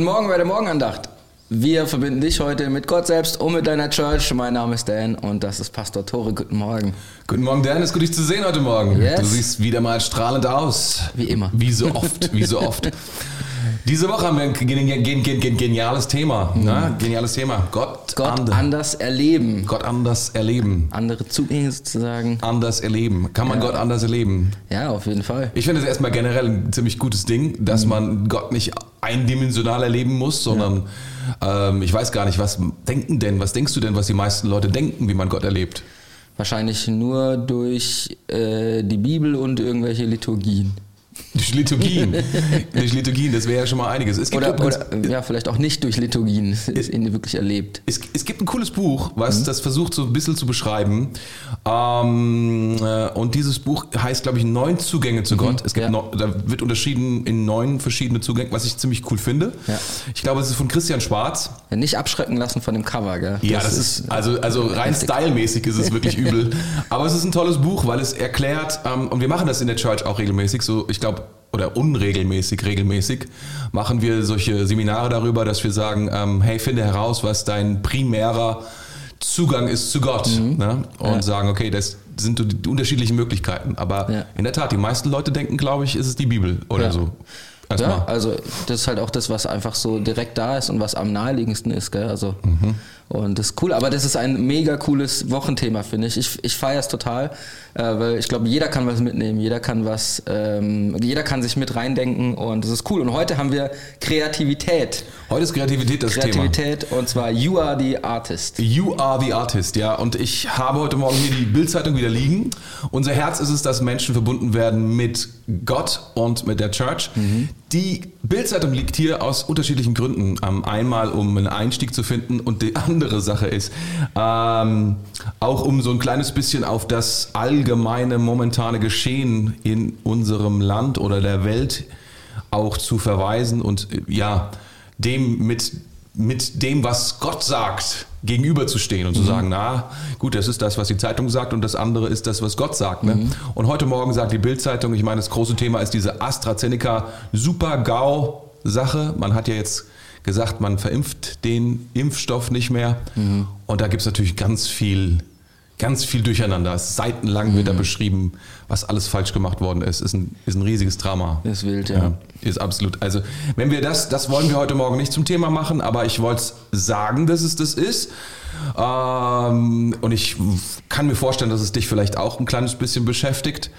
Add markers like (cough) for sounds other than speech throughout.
Guten Morgen bei der Morgenandacht. Wir verbinden dich heute mit Gott selbst und mit deiner Church. Mein Name ist Dan und das ist Pastor Tore. Guten Morgen. Guten Morgen, Dan. Ist gut, dich zu sehen heute Morgen. Yes. Du siehst wieder mal strahlend aus. Wie immer. Wie so oft, wie so oft. (laughs) Diese Woche haben wir ein gen- gen- gen- gen- geniales Thema. Ne? Geniales Thema. Gott, Gott ander- anders erleben. Gott anders erleben. Andere Zugänge sozusagen. Anders erleben. Kann man Ja. Gott anders erleben? Ja, auf jeden Fall. Ich finde es erstmal generell ein ziemlich gutes Ding, dass man Gott nicht eindimensional erleben muss, sondern ähm, ich weiß gar nicht, was denken denn, was denkst du denn, was die meisten Leute denken, wie man Gott erlebt? Wahrscheinlich nur durch äh, die Bibel und irgendwelche Liturgien. Durch Liturgien. (laughs) Durch Liturgien, das wäre ja schon mal einiges. Es gibt Oder, übrigens- oder ja, vielleicht auch nicht durch Liturgien. Es ist ihn wirklich erlebt. Es, es gibt ein cooles Buch, was das versucht so ein bisschen zu beschreiben. Ähm, äh, und dieses Buch heißt, glaube ich, Neun Zugänge zu Gott. Es gibt ja. no, da wird unterschieden in neun verschiedene Zugänge, was ich ziemlich cool finde. Ja. Ich glaube, es ist von Christian Schwarz. Nicht abschrecken lassen von dem Cover, gell? Ja, das, ist, also, also rein stylmäßig ist es wirklich (laughs) übel. Aber es ist ein tolles Buch, weil es erklärt, ähm, und wir machen das in der Church auch regelmäßig, so ich glaube, oder unregelmäßig, regelmäßig, machen wir solche Seminare darüber, dass wir sagen, ähm, hey, finde heraus, was dein primärer Zugang ist zu Gott. Ne? Und Ja. sagen, okay, das sind die unterschiedlichen Möglichkeiten. Aber Ja. in der Tat, die meisten Leute denken, glaube ich, ist es die Bibel oder Ja. so. Ja, Erstmal. also das ist halt auch das, was einfach so direkt da ist und was am naheliegendsten ist, gell? Also und das ist cool, aber das ist ein mega cooles Wochenthema, finde ich. Ich, ich feiere es total, äh, weil ich glaube, jeder kann was mitnehmen, jeder kann was, ähm, jeder kann sich mit reindenken und das ist cool. Und heute haben wir Kreativität, Heute ist Kreativität das Thema. Kreativität und zwar You Are the Artist. You are the artist, ja. Und ich habe heute Morgen hier die Bildzeitung wieder liegen. Unser Herz ist es, dass Menschen verbunden werden mit Gott und mit der Church. Die Bildzeitung liegt hier aus unterschiedlichen Gründen. Ähm, einmal, um einen Einstieg zu finden und die (laughs) andere Sache ist, ähm, auch um so ein kleines bisschen auf das allgemeine momentane Geschehen in unserem Land oder der Welt auch zu verweisen und äh, ja, dem mit, mit dem, was Gott sagt, gegenüberzustehen und zu sagen, na gut, das ist das, was die Zeitung sagt und das andere ist das, was Gott sagt. Ne? Und heute Morgen sagt die Bild-Zeitung, ich meine, das große Thema ist diese AstraZeneca Super-GAU-Sache. Man hat ja jetzt gesagt, man verimpft den Impfstoff nicht mehr. Und da gibt es natürlich ganz viel ganz viel durcheinander. Seitenlang wird da beschrieben, was alles falsch gemacht worden ist. Ist ein, ist ein riesiges Drama. Das ist wild, ja. Ja, ist absolut. Also, wenn wir das, das wollen wir heute Morgen nicht zum Thema machen, aber ich wollte sagen, dass es das ist. Ähm, und ich kann mir vorstellen, dass es dich vielleicht auch ein kleines bisschen beschäftigt.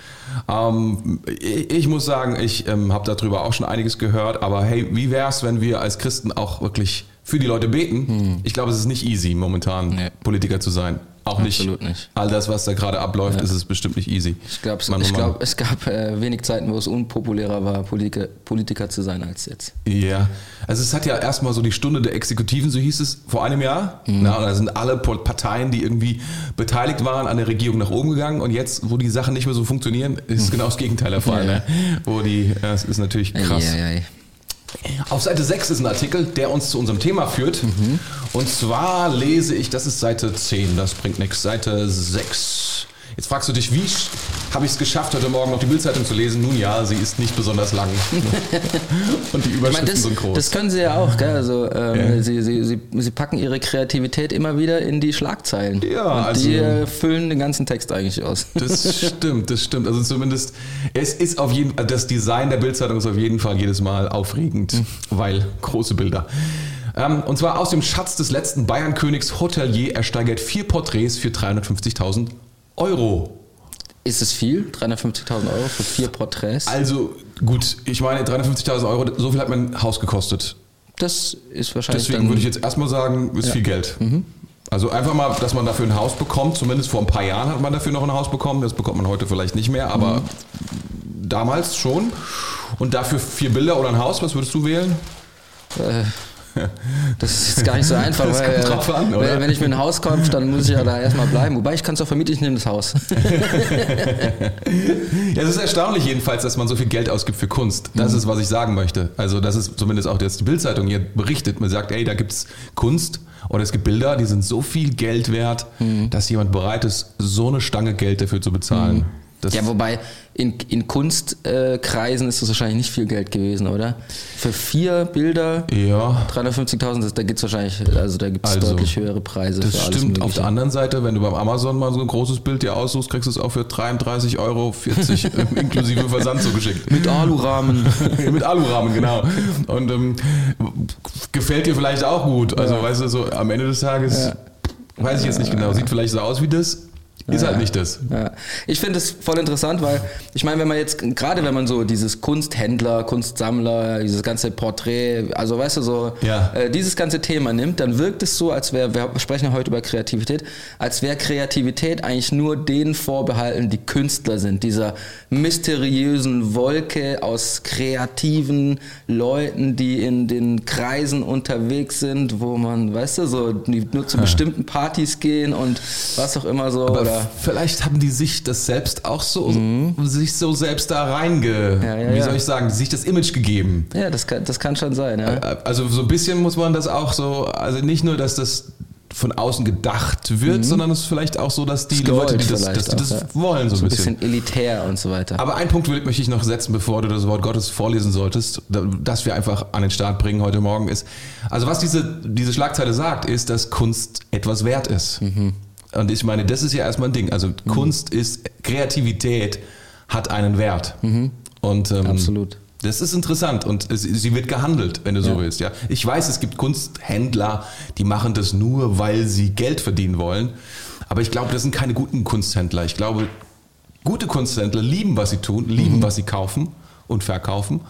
Ähm, ich, ich muss sagen, ich ähm, habe darüber auch schon einiges gehört, aber hey, wie wäre es, wenn wir als Christen auch wirklich für die Leute beten? Ich glaube, es ist nicht easy, momentan Nee. Politiker zu sein. Auch Absolut nicht. nicht. All das, was da gerade abläuft, ist es bestimmt nicht easy. Ich glaube, oh glaub, es gab äh, wenig Zeiten, wo es unpopulärer war, Politiker, Politiker zu sein als jetzt. Ja, also es hat ja erstmal so die Stunde der Exekutiven, so hieß es, vor einem Jahr. Na, und da sind alle Parteien, die irgendwie beteiligt waren, an der Regierung nach oben gegangen. Und jetzt, wo die Sachen nicht mehr so funktionieren, ist (laughs) genau das Gegenteil der Fall. Ja. Ne? Wo die, ja, es ist natürlich krass. Eieiei. Auf Seite 6 ist ein Artikel, der uns zu unserem Thema führt. Und zwar lese ich, das ist Seite 10, das bringt nichts, Seite 6. Jetzt fragst du dich, wie habe ich es geschafft, heute Morgen noch die Bildzeitung zu lesen? Nun ja, sie ist nicht besonders lang. (laughs) Und die Überschriften meine, das, sind groß. das können sie ja auch, gell? Also, ähm, Ja. sie, sie, sie, sie packen ihre Kreativität immer wieder in die Schlagzeilen. Ja, Und also- die äh, füllen den ganzen Text eigentlich aus. (laughs) Das stimmt, das stimmt. Also zumindest, es ist auf jeden Fall, das Design der Bildzeitung ist auf jeden Fall jedes Mal aufregend, weil große Bilder. Ähm, und zwar aus dem Schatz des letzten Bayernkönigs Hotelier ersteigert vier Porträts für 350.000 Euro. Ist es viel? 350.000 Euro für vier Porträts? Also gut, ich meine 350.000 Euro, so viel hat mein Haus gekostet. Das ist wahrscheinlich Deswegen würde ich jetzt erstmal sagen, ist viel Geld. Also einfach mal, dass man dafür ein Haus bekommt, zumindest vor ein paar Jahren hat man dafür noch ein Haus bekommen, das bekommt man heute vielleicht nicht mehr, aber damals schon. Und dafür vier Bilder oder ein Haus, was würdest du wählen? äh, (laughs) das ist jetzt gar nicht so einfach, Das weil, kommt drauf an, oder? wenn ich mir ein Haus kaufe, dann muss ich ja da erstmal bleiben. Wobei ich kann es auch vermieten, ich nehme das Haus. (laughs) Ja, es ist erstaunlich jedenfalls, dass man so viel Geld ausgibt für Kunst. Das ist, was ich sagen möchte. Also das ist zumindest auch jetzt die Bildzeitung hier berichtet. Man sagt, ey, da gibt's Kunst oder es gibt Bilder, die sind so viel Geld wert, dass jemand bereit ist, so eine Stange Geld dafür zu bezahlen. Das Ja, wobei in, in Kunstkreisen ist das wahrscheinlich nicht viel Geld gewesen, oder? Für vier Bilder ja, 350.000, das- da gibt's wahrscheinlich, also da gibt's Also, deutlich höhere Preise das stimmt. Auf Mögliche. der anderen Seite, wenn du beim Amazon mal so ein großes Bild dir aussuchst, kriegst du es auch für 33,40 Euro (laughs) inklusive Versand zugeschickt. Mit Alurahmen. (laughs) Mit Alurahmen, genau. Und ähm, gefällt dir vielleicht auch gut. Also, Ja. weißt du, so am Ende des Tages, weiß ich jetzt nicht genau, sieht vielleicht so aus wie das, ist halt nicht das. Ja. Ich finde es voll interessant, weil ich meine, wenn man jetzt, gerade wenn man so dieses Kunsthändler, Kunstsammler, dieses ganze Porträt, also weißt du, so Ja. äh, dieses ganze Thema nimmt, dann wirkt es so, als wäre, wir sprechen ja heute über Kreativität, als wäre Kreativität eigentlich nur denen vorbehalten, die Künstler sind, dieser mysteriösen Wolke aus kreativen Leuten, die in den Kreisen unterwegs sind, wo man, weißt du, so, die nur zu bestimmten Partys gehen und was auch immer so, Aber oder vielleicht haben die sich das selbst auch so, sich so selbst da reinge, Mhm. Ja, ja, wie soll ich sagen, sich das Image gegeben. Ja, das kann, das kann schon sein, ja. Also so ein bisschen muss man das auch so, also nicht nur, dass das von außen gedacht wird, sondern es ist vielleicht auch so, dass die Ist Leute, die das, dass die das auch, wollen, so, so ein bisschen. elitär und so weiter. Aber einen Punkt möchte ich noch setzen, bevor du das Wort Gottes vorlesen solltest, da- das wir einfach an den Start bringen heute Morgen ist. Also was diese, diese Schlagzeile sagt, ist, dass Kunst etwas wert ist. Mhm. Und ich meine, das ist ja erstmal ein Ding. Also Kunst ist, Kreativität hat einen Wert. Und ähm, Mhm. Absolut. das ist interessant und es, sie wird gehandelt, wenn du so Ja. willst. Ja, ich weiß, es gibt Kunsthändler, die machen das nur, weil sie Geld verdienen wollen. Aber ich glaube, das sind keine guten Kunsthändler. Ich glaube, gute Kunsthändler lieben, was sie tun, lieben, Mhm. was sie kaufen und verkaufen.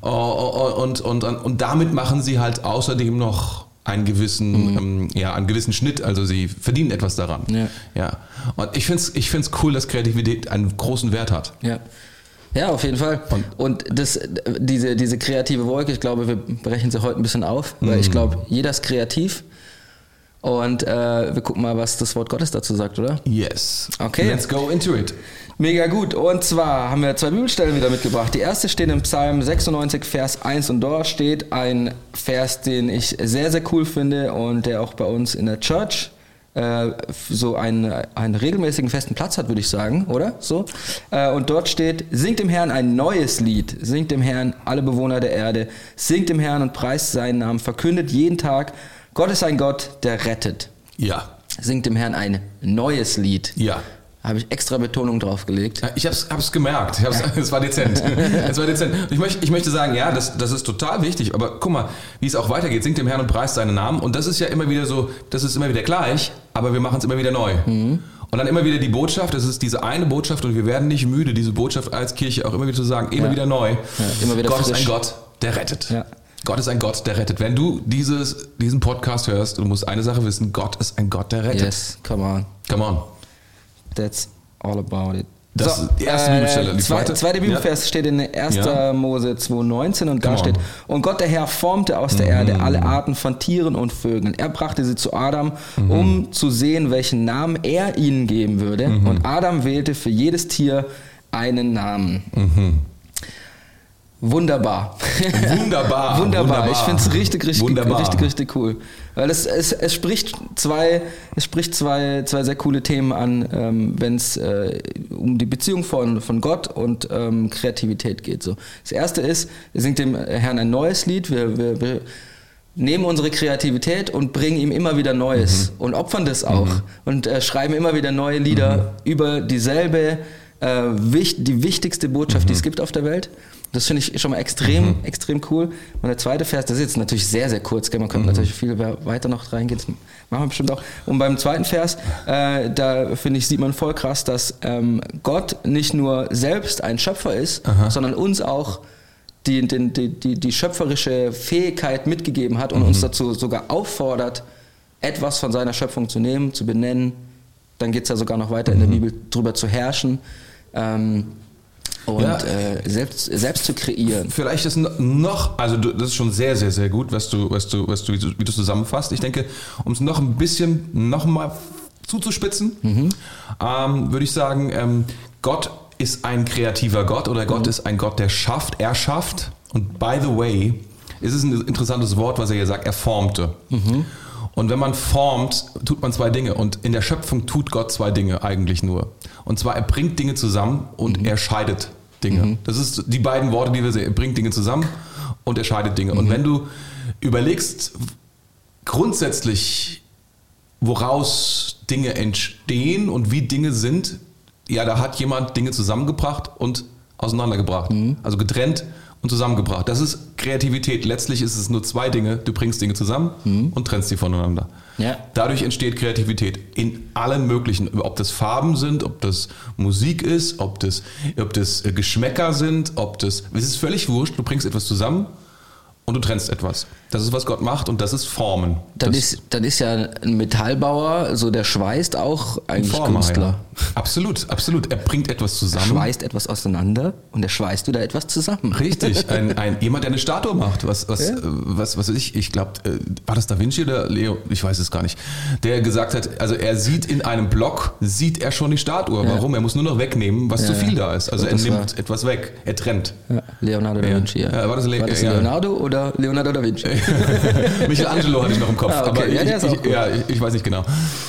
Oh, oh, oh, Und, und, und, und damit machen sie halt außerdem noch einen gewissen, ähm, ja, einen gewissen Schnitt. Also sie verdienen etwas daran. Mhm. Ja. ja. Und ich finde es ich find's cool, dass Kreativität einen großen Wert hat. Ja. Ja, auf jeden Fall. Und das, diese, diese kreative Wolke, ich glaube, wir brechen sie heute ein bisschen auf, weil ich glaube, jeder ist kreativ. Und äh, wir gucken mal, was das Wort Gottes dazu sagt, oder? Yes. Okay. Let's go into it. Mega gut. Und zwar haben wir zwei Bibelstellen wieder mitgebracht. Die erste steht im Psalm 96, Vers 1 und dort steht ein Vers, den ich sehr, sehr cool finde und der auch bei uns in der Church äh, so einen, einen regelmäßigen festen Platz hat, würde ich sagen, oder? So. Äh, und dort steht, singt dem Herrn ein neues Lied, singt dem Herrn alle Bewohner der Erde, singt dem Herrn und preist seinen Namen, verkündet jeden Tag, Gott ist ein Gott, der rettet. Ja. Singt dem Herrn ein neues Lied. Ja. Habe ich extra Betonung drauf gelegt. Ja, Ich hab's, hab's gemerkt. Ich hab's, (laughs) Es war dezent. (laughs) Es war dezent. Ich möchte, ich möchte sagen, ja, das, das ist total wichtig. Aber guck mal, wie es auch weitergeht. Singt dem Herrn und preist seinen Namen. Und das ist ja immer wieder so, das ist immer wieder gleich, aber wir machen es immer wieder neu. Mhm. Und dann immer wieder die Botschaft, das ist diese eine Botschaft und wir werden nicht müde, diese Botschaft als Kirche auch immer wieder zu sagen, immer Ja. wieder neu. immer wieder Gott ist frisch. ein Gott, der rettet. Ja. Gott ist ein Gott, der rettet. Wenn du dieses, diesen Podcast hörst, du musst eine Sache wissen, Gott ist ein Gott, der rettet. Yes, come on. Come on. That's all about it. Das ist die erste Bibelstelle. Die Zwei, zweite? zweite Bibelvers steht in 1. Ja. Mose 2,19 und da steht, und Gott der Herr formte aus der Erde alle Arten von Tieren und Vögeln. Er brachte sie zu Adam, um zu sehen, welchen Namen er ihnen geben würde. Und Adam wählte für jedes Tier einen Namen. Wunderbar. Wunderbar. (laughs) Wunderbar. Ich finde es richtig, richtig, Wunderbar. richtig, richtig cool. Weil es, es, es spricht zwei, es spricht zwei, zwei sehr coole Themen an, ähm, wenn es äh, um die Beziehung von, von Gott und ähm, Kreativität geht. So. Das erste ist, wir singt dem Herrn ein neues Lied. Wir, wir, wir nehmen unsere Kreativität und bringen ihm immer wieder Neues und opfern das auch und äh, schreiben immer wieder neue Lieder über dieselbe, äh, wich, die wichtigste Botschaft, die es gibt auf der Welt. Das finde ich schon mal extrem, extrem cool. Und der zweite Vers, das ist jetzt natürlich sehr, sehr kurz, gell? man könnte natürlich viel weiter noch reingehen, das machen wir bestimmt auch. Und beim zweiten Vers, äh, da finde ich, sieht man voll krass, dass ähm, Gott nicht nur selbst ein Schöpfer ist, sondern uns auch die, die, die, die, die schöpferische Fähigkeit mitgegeben hat und uns dazu sogar auffordert, etwas von seiner Schöpfung zu nehmen, zu benennen. Dann geht es ja sogar noch weiter in der Bibel, drüber zu herrschen ähm, und Ja. äh, selbst, selbst zu kreieren. Vielleicht ist noch, also du- das ist schon sehr, sehr, sehr gut, was du, was du, was du, wie du zusammenfasst. Ich denke, um es noch ein bisschen noch mal zuzuspitzen, ähm, würde ich sagen, ähm, Gott ist ein kreativer Gott oder Gott ist ein Gott, der schafft, er schafft. Und by the way, ist es ein interessantes Wort, was er hier sagt, er formte. Und wenn man formt, tut man zwei Dinge. Und in der Schöpfung tut Gott zwei Dinge eigentlich nur. Und zwar, er bringt Dinge zusammen und Mhm. er scheidet Dinge. Das ist die beiden Worte, die wir sehen. Er bringt Dinge zusammen und er scheidet Dinge. Mhm. Und wenn du überlegst, grundsätzlich, woraus Dinge entstehen und wie Dinge sind, ja, da hat jemand Dinge zusammengebracht und auseinandergebracht. Mhm. Also getrennt und zusammengebracht. Das ist Kreativität. Letztlich ist es nur zwei Dinge. Du bringst Dinge zusammen Mhm. und trennst sie voneinander. Ja. Dadurch entsteht Kreativität in allen möglichen, ob das Farben sind, ob das Musik ist, ob das, ob das äh, Geschmäcker sind, ob das, es ist völlig wurscht, du bringst etwas zusammen und du trennst etwas. Das ist, was Gott macht und das ist Formen. Dann das ist, dann ist ja ein Metallbauer, so der schweißt auch eigentlich Former, Künstler. Ja. Absolut, absolut. Er bringt etwas zusammen. Schweißt etwas auseinander und er schweißt wieder etwas zusammen. Richtig, (laughs) ein, ein, jemand, der eine Statue macht. Was, was, Ja. äh, was, was ich, ich glaube, äh, war das Da Vinci oder Leo? Ich weiß es gar nicht. Der gesagt hat, also er sieht in einem Block, sieht er schon die Statue. Ja. Warum? Er muss nur noch wegnehmen, was zu viel da ist. Also er nimmt etwas weg. Er trennt. Leonardo da. Vinci. Ja. Ja, war das Le- war das. Leonardo oder Leonardo da Vinci? (laughs) (laughs) Michelangelo hatte ich noch im Kopf. Ah, okay. aber Ja, ich, ich, ja, ich, weiß nicht genau.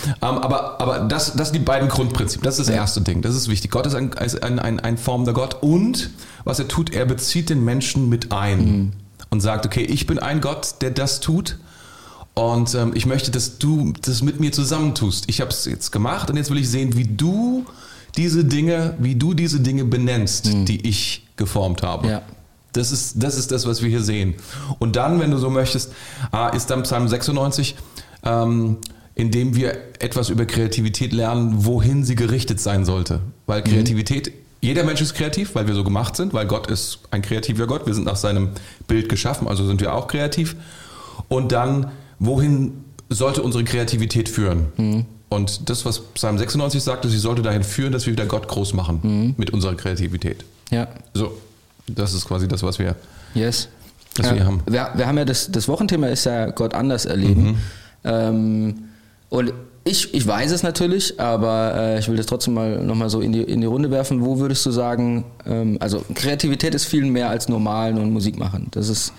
Ähm, aber aber das, das sind die beiden Grundprinzipien. Das ist das erste Ding. Das ist wichtig. Gott ist ein, ein, ein, ein formender Gott. Und was er tut, er bezieht den Menschen mit ein Mhm. und sagt, okay, ich bin ein Gott, der das tut. Und ähm, ich möchte, dass du das mit mir zusammentust. Ich habe es jetzt gemacht und jetzt will ich sehen, wie du diese Dinge, wie du diese Dinge benennst, die ich geformt habe. Mhm. Ja. Das ist, das ist das, was wir hier sehen. Und dann, wenn du so möchtest, ah, ist dann Psalm 96, ähm, in dem wir etwas über Kreativität lernen, wohin sie gerichtet sein sollte. Weil Kreativität, jeder Mensch ist kreativ, weil wir so gemacht sind, weil Gott ist ein kreativer Gott. Wir sind nach seinem Bild geschaffen, also sind wir auch kreativ. Und dann, wohin sollte unsere Kreativität führen? Und das, was Psalm 96 sagte, sie sollte dahin führen, dass wir wieder Gott groß machen mit unserer Kreativität. Ja. So, das ist quasi das, was wir. Yes. Das ja, wir haben. Wir, wir haben ja das, das Wochenthema ist ja Gott anders erleben. Mhm. Ähm, und ich, ich weiß es natürlich, aber äh, ich will das trotzdem mal nochmal so in die, in die Runde werfen. Wo würdest du sagen, ähm, also Kreativität ist viel mehr als Normalen und Musik machen. Das ist,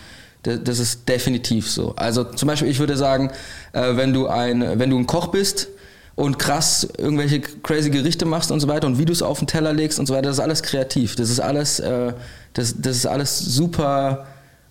das, das ist definitiv so. Also zum Beispiel, ich würde sagen, äh, wenn, du ein, wenn du ein Koch bist, und krass irgendwelche crazy Gerichte machst und so weiter und wie du es auf den Teller legst und so weiter, das ist alles kreativ. Das ist alles, äh, das, das ist alles super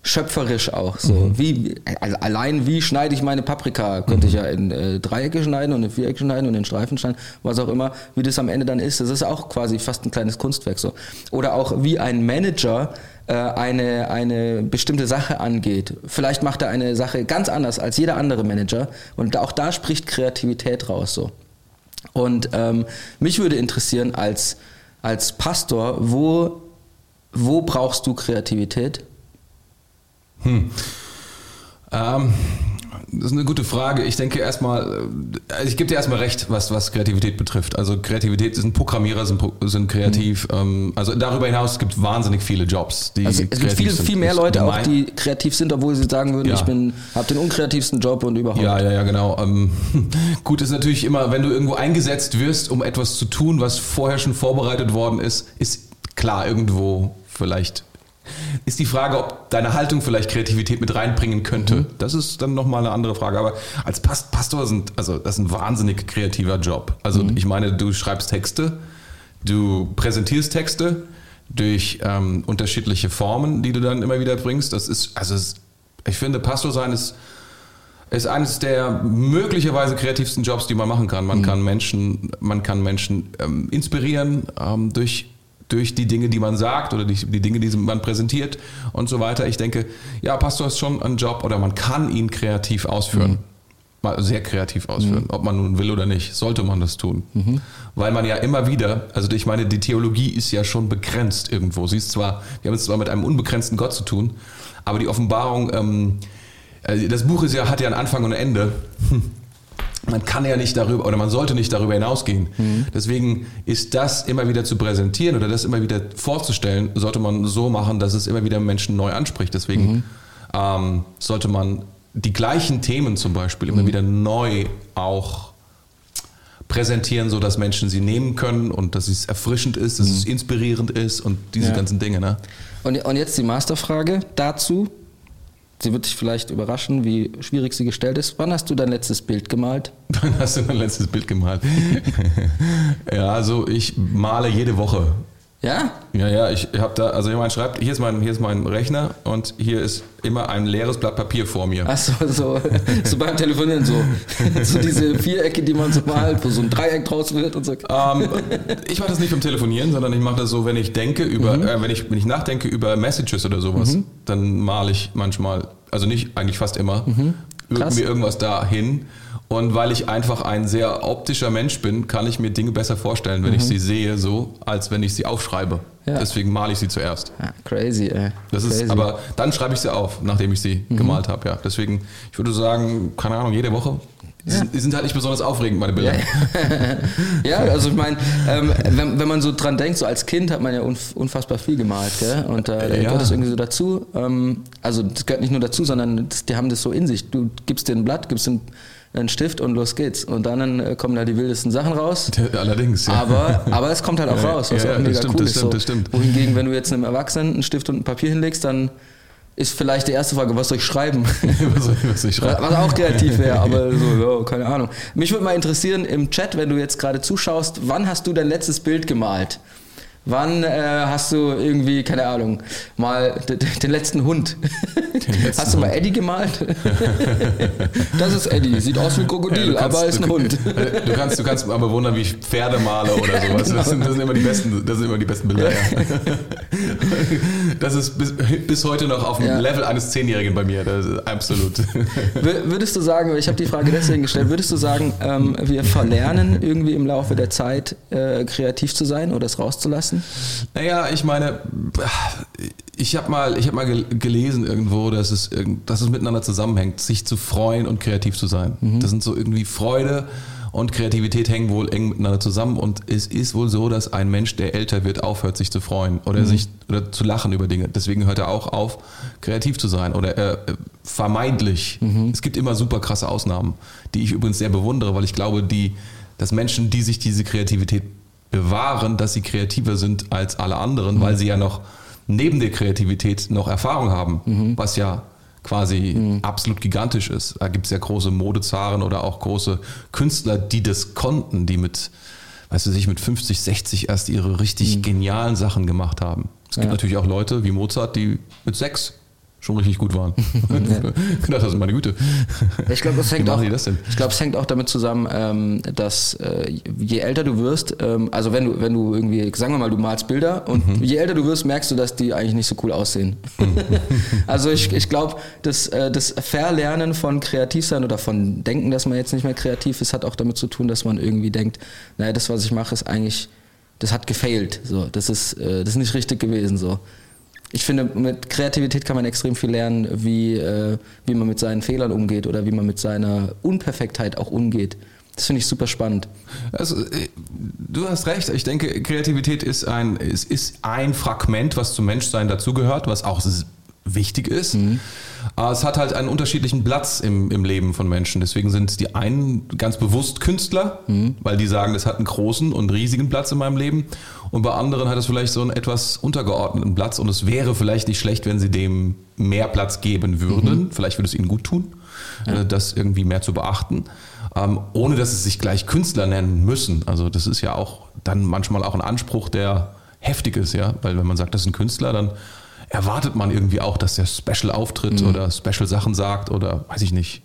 schöpferisch auch. So Mhm. wie also allein wie schneide ich meine Paprika, könnte ich ja in äh, Dreiecke schneiden und in Vierecke schneiden und in Streifen schneiden, was auch immer, wie das am Ende dann ist. Das ist auch quasi fast ein kleines Kunstwerk so. Oder auch wie ein Manager äh, eine eine bestimmte Sache angeht. Vielleicht macht er eine Sache ganz anders als jeder andere Manager und auch da spricht Kreativität raus so. Und ähm, mich würde interessieren als als Pastor, wo wo brauchst du Kreativität? Ähm, das ist eine gute Frage. Ich denke erstmal, äh, ich gebe dir erstmal recht, was, was Kreativität betrifft. Also Kreativität sind Programmierer, sind, sind kreativ. Ähm, also darüber hinaus gibt es wahnsinnig viele Jobs, die Also es gibt viel, sind. viel mehr Leute auch, die kreativ sind, obwohl sie sagen würden, Ja. ich bin, habe den unkreativsten Job und überhaupt. Ja, ja, ja, genau. Ähm, (laughs) gut ist natürlich immer, wenn du irgendwo eingesetzt wirst, um etwas zu tun, was vorher schon vorbereitet worden ist, ist klar irgendwo vielleicht. Ist die Frage, ob deine Haltung vielleicht Kreativität mit reinbringen könnte. Mhm. Das ist dann nochmal eine andere Frage. Aber als Pas- Pastor sind, also das ist ein wahnsinnig kreativer Job. Also Mhm. ich meine, du schreibst Texte, du präsentierst Texte durch ähm, unterschiedliche Formen, die du dann immer wieder bringst. Das ist, also es, ich finde, Pastor sein ist ist eines der möglicherweise kreativsten Jobs, die man machen kann. Man kann Menschen, man kann Menschen ähm, inspirieren ähm, durch, durch die Dinge, die man sagt oder die, die Dinge, die man präsentiert und so weiter. Ich denke, ja, Pastor ist schon ein Job oder man kann ihn kreativ ausführen. Mal sehr kreativ ausführen, ob man nun will oder nicht, sollte man das tun. Weil man ja immer wieder, also ich meine, die Theologie ist ja schon begrenzt irgendwo. Sie ist zwar, wir haben es zwar mit einem unbegrenzten Gott zu tun, aber die Offenbarung, ähm, also das Buch ist ja, hat ja einen Anfang und ein Ende. (laughs) Man kann ja nicht darüber oder man sollte nicht darüber hinausgehen. Deswegen ist das immer wieder zu präsentieren oder das immer wieder vorzustellen, sollte man so machen, dass es immer wieder Menschen neu anspricht. Deswegen ähm, sollte man die gleichen Themen zum Beispiel immer wieder neu auch präsentieren, so dass Menschen sie nehmen können und dass es erfrischend ist, dass es inspirierend ist und diese Ja. ganzen Dinge. Ne? Und, und jetzt die Masterfrage dazu. Sie wird dich vielleicht überraschen, wie schwierig sie gestellt ist. Wann hast du dein letztes Bild gemalt? (laughs) Wann hast du dein letztes Bild gemalt? (laughs) ja, also ich male jede Woche. Ja? Ja, ja, ich habe da, also jemand schreibt, hier ist, mein, hier ist mein Rechner und hier ist immer ein leeres Blatt Papier vor mir. Achso, so, (laughs) so beim Telefonieren so. (laughs) So diese Vierecke, die man so malt, wo so ein Dreieck draus wird und so. Ähm, ich mache das nicht beim Telefonieren, sondern ich mache das so, wenn ich denke über, mhm. äh, wenn, ich, wenn ich nachdenke über Messages oder sowas, mhm. dann male ich manchmal, also nicht, eigentlich fast immer, mhm. mir irgendwas dahin und weil ich einfach ein sehr optischer Mensch bin, kann ich mir Dinge besser vorstellen, wenn mhm. ich sie sehe, so, als wenn ich sie aufschreibe. Ja. Deswegen male ich sie zuerst. Ja, crazy, ey. Das crazy. ist, aber dann schreibe ich sie auf, nachdem ich sie mhm. gemalt habe, ja. Deswegen, ich würde sagen, keine Ahnung, jede Woche. Die, ja. sind, die sind halt nicht besonders aufregend, meine Bilder. Ja, (laughs) also ich meine, ähm, wenn, wenn man so dran denkt, so als Kind hat man ja unfassbar viel gemalt, gell? Und äh, da gehört das irgendwie so dazu. Ähm, also das gehört nicht nur dazu, sondern das, die haben das so in sich. Du gibst dir ein Blatt, gibst ein einen Stift und los geht's. Und dann äh, kommen da die wildesten Sachen raus. (laughs) Allerdings, ja. Aber, aber es kommt halt auch raus, was ja, auch mega stimmt, cool das ist. Stimmt, so. das stimmt. Wohingegen, (laughs) wenn du jetzt einem Erwachsenen einen Stift und ein Papier hinlegst, dann ist vielleicht die erste Frage, was soll ich schreiben? (laughs) was, soll ich, was soll ich schreiben? Was auch kreativ wäre, aber so, ja, keine Ahnung. Mich würde mal interessieren im Chat, wenn du jetzt gerade zuschaust, wann hast du dein letztes Bild gemalt? Wann äh, hast du irgendwie, keine Ahnung, mal den letzten Hund? Den letzten hast du mal Eddie gemalt? (laughs) das ist Eddie, sieht aus wie ein Krokodil, ja, kannst, aber ist ein du, Hund. Du kannst, du kannst mal bewundern, wie ich Pferde male oder (laughs) sowas. Genau. Das, sind, das, sind, immer die besten, das sind immer die besten Bilder. Ja. (laughs) Das ist bis, bis heute noch auf dem ja. Level eines Zehnjährigen bei mir. Das ist absolut. Würdest du sagen, ich habe die Frage deswegen gestellt, würdest du sagen, ähm, wir verlernen irgendwie im Laufe der Zeit äh, kreativ zu sein oder es rauszulassen? Lassen? Naja, ich meine, ich habe mal, hab mal gelesen irgendwo, dass es, dass es miteinander zusammenhängt, sich zu freuen und kreativ zu sein. Mhm. Das sind so irgendwie Freude und Kreativität hängen wohl eng miteinander zusammen und es ist wohl so, dass ein Mensch, der älter wird, aufhört, sich zu freuen oder mhm. sich oder zu lachen über Dinge. Deswegen hört er auch auf, kreativ zu sein oder äh, vermeintlich. Mhm. Es gibt immer super krasse Ausnahmen, die ich übrigens sehr bewundere, weil ich glaube, die, dass Menschen, die sich diese Kreativität bewahren, dass sie kreativer sind als alle anderen, mhm. weil sie ja noch neben der Kreativität noch Erfahrung haben, mhm. was ja quasi mhm. absolut gigantisch ist. Da gibt es ja große Modezaren oder auch große Künstler, die das konnten, die mit, weißt du, sich mit 50, 60 erst ihre richtig mhm. genialen Sachen gemacht haben. Es gibt ja. natürlich auch Leute wie Mozart, die mit sechs schon richtig gut waren. ja. (laughs) das ist meine Güte. Ich glaube, es hängt auch. Ich glaube, es hängt auch damit zusammen, ähm, dass äh, je älter du wirst, ähm, also wenn du, wenn du irgendwie, sagen wir mal, du malst Bilder und mhm. je älter du wirst, merkst du, dass die eigentlich nicht so cool aussehen. Mhm. (laughs) also ich, ich glaube, das, äh, das Verlernen von Kreativsein oder von Denken, dass man jetzt nicht mehr kreativ ist, hat auch damit zu tun, dass man irgendwie denkt, naja, das, was ich mache, ist eigentlich, das hat gefailt. So, das ist, äh, das ist nicht richtig gewesen. So ich finde, mit Kreativität kann man extrem viel lernen, wie, äh, wie man mit seinen Fehlern umgeht oder wie man mit seiner Unperfektheit auch umgeht. Das finde ich super spannend. Also, äh, du hast recht. Ich denke, Kreativität ist ein, ist, ist ein Fragment, was zum Menschsein dazugehört, was auch wichtig ist. Mhm. Es hat halt einen unterschiedlichen Platz im, im Leben von Menschen. Deswegen sind die einen ganz bewusst Künstler, mhm. weil die sagen, das hat einen großen und riesigen Platz in meinem Leben. Und bei anderen hat es vielleicht so einen etwas untergeordneten Platz. Und es wäre vielleicht nicht schlecht, wenn sie dem mehr Platz geben würden. Mhm. Vielleicht würde es ihnen gut tun, ja. Äh, das irgendwie mehr zu beachten. Ähm, ohne dass sie sich gleich Künstler nennen müssen. Also das ist ja auch dann manchmal auch ein Anspruch, der heftig ist, ja. Weil wenn man sagt, das ist ein Künstler, dann erwartet man irgendwie auch, dass der Special auftritt mhm. oder Special Sachen sagt oder weiß ich nicht.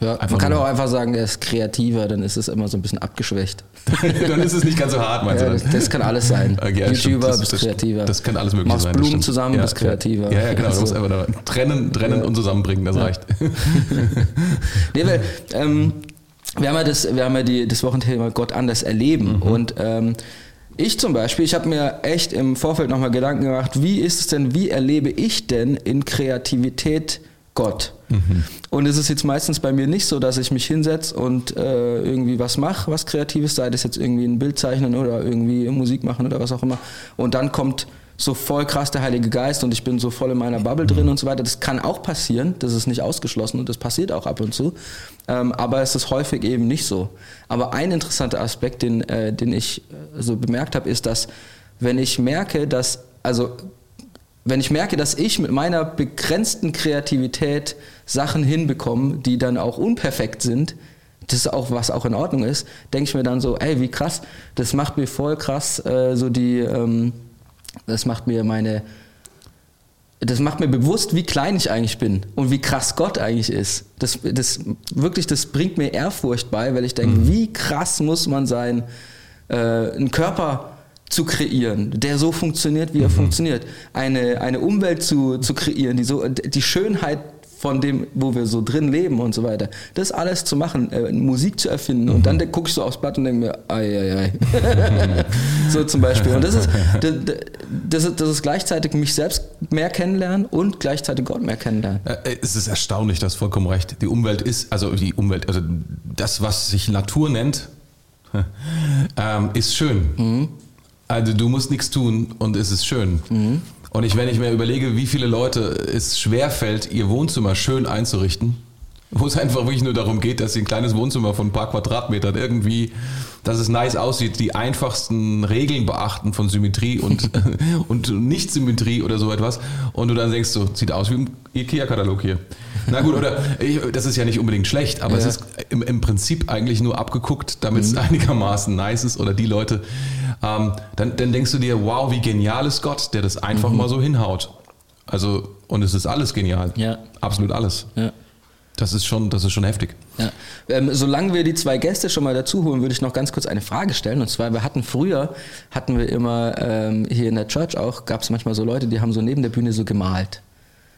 Ja, man kann auch einfach sagen, er ist kreativer, dann ist es immer so ein bisschen abgeschwächt. (laughs) dann ist es nicht ganz so hart, meinst ja, du? Das, das kann alles sein. (laughs) Ja, YouTuber, das, bist das, kreativer. Das kann alles mögliche Machst sein. Machst Blumen zusammen, ja, bist kreativer. Ja, ja genau. (laughs) Also. Du musst einfach da trennen, trennen und zusammenbringen, das reicht. nee, weil, ähm, wir haben ja, das, wir haben ja die, das Wochenthema Gott anders erleben mhm. und ähm, ich zum Beispiel, ich habe mir echt im Vorfeld nochmal Gedanken gemacht, wie ist es denn, wie erlebe ich denn in Kreativität Gott? Mhm. Und es ist jetzt meistens bei mir nicht so, dass ich mich hinsetze und äh, irgendwie was mache, was Kreatives, sei das jetzt irgendwie ein Bild zeichnen oder irgendwie Musik machen oder was auch immer. Und dann kommt so voll krass der Heilige Geist und ich bin so voll in meiner Bubble drin und so weiter. Das kann auch passieren, das ist nicht ausgeschlossen und das passiert auch ab und zu. Ähm, aber es ist häufig eben nicht so. Aber ein interessanter Aspekt, den, äh, den ich äh, so bemerkt habe, ist, dass wenn ich merke, dass, also wenn ich merke, dass ich mit meiner begrenzten Kreativität Sachen hinbekomme, die dann auch unperfekt sind, das ist auch was auch in Ordnung ist, denke ich mir dann so, ey, wie krass, das macht mir voll krass, äh, so die, ähm, das macht mir meine, das macht mir bewusst, wie klein ich eigentlich bin und wie krass Gott eigentlich ist. Das, das wirklich, das bringt mir Ehrfurcht bei, weil ich denke, mhm. wie krass muss man sein, äh, einen Körper zu kreieren, der so funktioniert, wie er mhm. funktioniert. Eine, eine Umwelt zu, zu kreieren, die so die Schönheit von dem, wo wir so drin leben und so weiter. Das alles zu machen, äh, Musik zu erfinden mhm. und dann gucke ich so aufs Blatt und denke mir, ei, ei, ei. (laughs) so zum Beispiel. Und das ist, (laughs) das, ist, das ist gleichzeitig mich selbst mehr kennenlernen und gleichzeitig Gott mehr kennenlernen. Äh, es ist erstaunlich, das vollkommen recht. Die Umwelt ist, also die Umwelt, also das, was sich Natur nennt, (laughs) ähm, ist schön. Mhm. Also du musst nichts tun und es ist schön. Mhm. Und ich, wenn ich mir überlege, wie viele Leute es schwerfällt, ihr Wohnzimmer schön einzurichten, wo es (laughs) einfach wirklich nur darum geht, dass sie ein kleines Wohnzimmer von ein paar Quadratmetern irgendwie, dass es nice aussieht, die einfachsten Regeln beachten von Symmetrie und, (laughs) (laughs) und Nicht-Symmetrie oder so etwas. Und du dann denkst so, sieht aus wie ein Ikea-Katalog hier. Na gut, oder ich, das ist ja nicht unbedingt schlecht, aber ja. es ist im, im, Prinzip eigentlich nur abgeguckt, damit es mhm. einigermaßen nice ist oder die Leute, ähm, dann, dann denkst du dir, wow, wie genial ist Gott, der das einfach mhm. mal so hinhaut. Also, und es ist alles genial. Ja. Absolut alles. Ja. Das ist schon, das ist schon heftig. Ja. Ähm, solange wir die zwei Gäste schon mal dazu holen, würde ich noch ganz kurz eine Frage stellen. Und zwar, wir hatten früher, hatten wir immer ähm, hier in der Church auch, gab es manchmal so Leute, die haben so neben der Bühne so gemalt.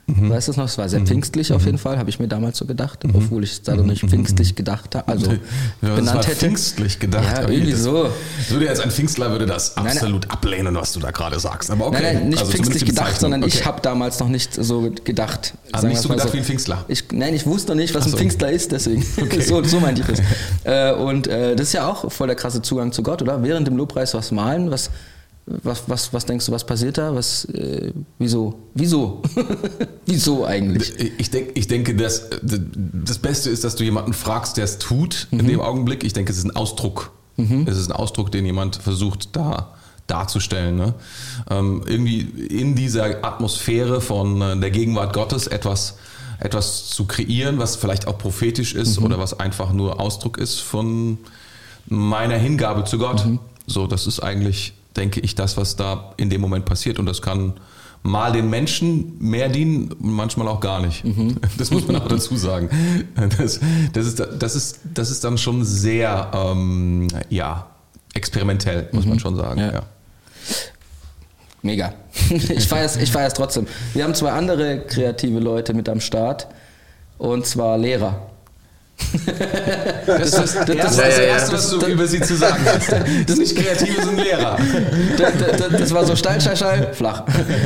Mhm. Weißt du es noch? Es war sehr mhm. pfingstlich auf mhm. jeden Fall, habe ich mir damals so gedacht, mhm. obwohl ich es da noch nicht mhm. pfingstlich gedacht habe. Also ja, benannt hätte. Pfingstlich gedacht. Ja, irgendwie das, so. Würde jetzt ein Pfingstler würde das absolut nein, ablehnen, was du da gerade sagst. Aber okay. Nein, nein, nicht also pfingstlich gedacht, sondern okay. ich habe damals noch nicht so gedacht. Also nicht so gedacht so. wie ein Pfingstler? Ich, nein, ich wusste noch nicht, was so. ein Pfingstler ist, deswegen. (laughs) Okay. so, so meinte ich das. (laughs) Äh, und äh, das ist ja auch voll der krasse Zugang zu Gott, oder? Während dem Lobpreis was malen, was was, was, was denkst du, was passiert da? Was, äh, wieso? Wieso? (laughs) wieso eigentlich? Ich, denk, ich denke, dass, das Beste ist, dass du jemanden fragst, der es tut mhm. in dem Augenblick. Ich denke, es ist ein Ausdruck. Mhm. Es ist ein Ausdruck, den jemand versucht da darzustellen. Ne? Ähm, irgendwie in dieser Atmosphäre von äh, der Gegenwart Gottes etwas, etwas zu kreieren, was vielleicht auch prophetisch ist mhm. oder was einfach nur Ausdruck ist von meiner Hingabe zu Gott. Mhm. So, das ist eigentlich denke ich, das, was da in dem Moment passiert. Und das kann mal den Menschen mehr dienen, manchmal auch gar nicht. Mhm. (laughs) Das muss man auch dazu sagen. Das, das, ist, das, ist, das ist dann schon sehr, ähm, ja, experimentell, muss mhm. man schon sagen. Ja. Ja. Mega. (laughs) Ich feiere es ich feier's trotzdem. Wir haben zwei andere kreative Leute mit am Start, und zwar Lehrer. Das, ist das, das, das, ja, das Erste, was du über sie zu sagen hast. (laughs) Das ist nicht kreativ, ist ein Lehrer. Das, war so steil, steil, steil, flach.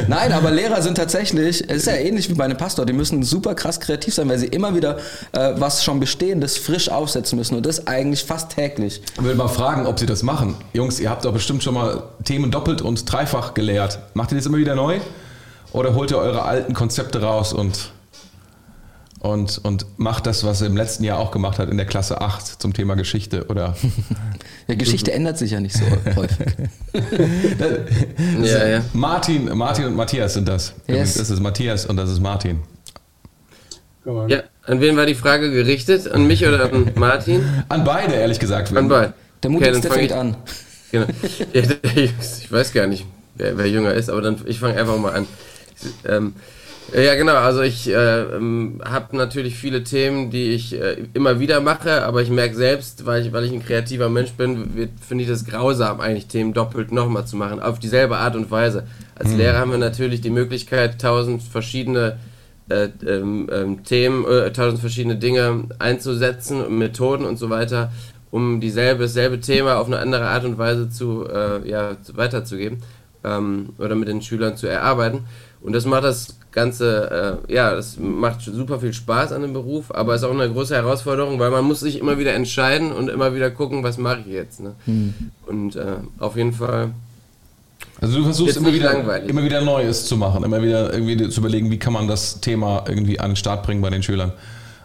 Nein, aber Lehrer sind tatsächlich, es ist ja ähnlich wie bei einem Pastor, die müssen super krass kreativ sein, weil sie immer wieder äh, was schon Bestehendes frisch aufsetzen müssen und das eigentlich fast täglich. Ich will mal fragen, ob sie das machen. Jungs, ihr habt doch bestimmt schon mal Themen doppelt und dreifach gelehrt. Macht ihr das immer wieder neu? Oder holt ihr eure alten Konzepte raus und und, und macht das, was er im letzten Jahr auch gemacht hat in der Klasse 8 zum Thema Geschichte oder (laughs) ja, Geschichte ändert sich ja nicht so häufig. (laughs) ja, ja. Martin, Martin und Matthias sind das. Yes. Das ist Matthias und das ist Martin. Ja, an wen war die Frage gerichtet? An mich oder an Martin? An beide, ehrlich gesagt. An beide. Der mutigste okay, fängt an. Genau. (laughs) ich weiß gar nicht, wer, wer jünger ist, aber dann ich fange einfach mal an. Ähm, ja, genau. Also ich äh, ähm, habe natürlich viele Themen, die ich äh, immer wieder mache, aber ich merke selbst, weil ich, weil ich ein kreativer Mensch bin, finde ich das grausam, eigentlich Themen doppelt nochmal zu machen, auf dieselbe Art und Weise. Als mhm. Lehrer haben wir natürlich die Möglichkeit, tausend verschiedene äh, ähm, ähm, Themen, äh, tausend verschiedene Dinge einzusetzen, Methoden und so weiter, um dieselbe, dasselbe Thema auf eine andere Art und Weise zu, äh, ja, weiterzugeben ähm, oder mit den Schülern zu erarbeiten. Und das macht das Ganze, äh, ja, das macht super viel Spaß an dem Beruf, aber es ist auch eine große Herausforderung, weil man muss sich immer wieder entscheiden und immer wieder gucken, was mache ich jetzt. Ne? Hm. Und äh, auf jeden Fall. Also du versuchst immer wieder, immer wieder Neues zu machen, immer wieder irgendwie zu überlegen, wie kann man das Thema irgendwie an den Start bringen bei den Schülern.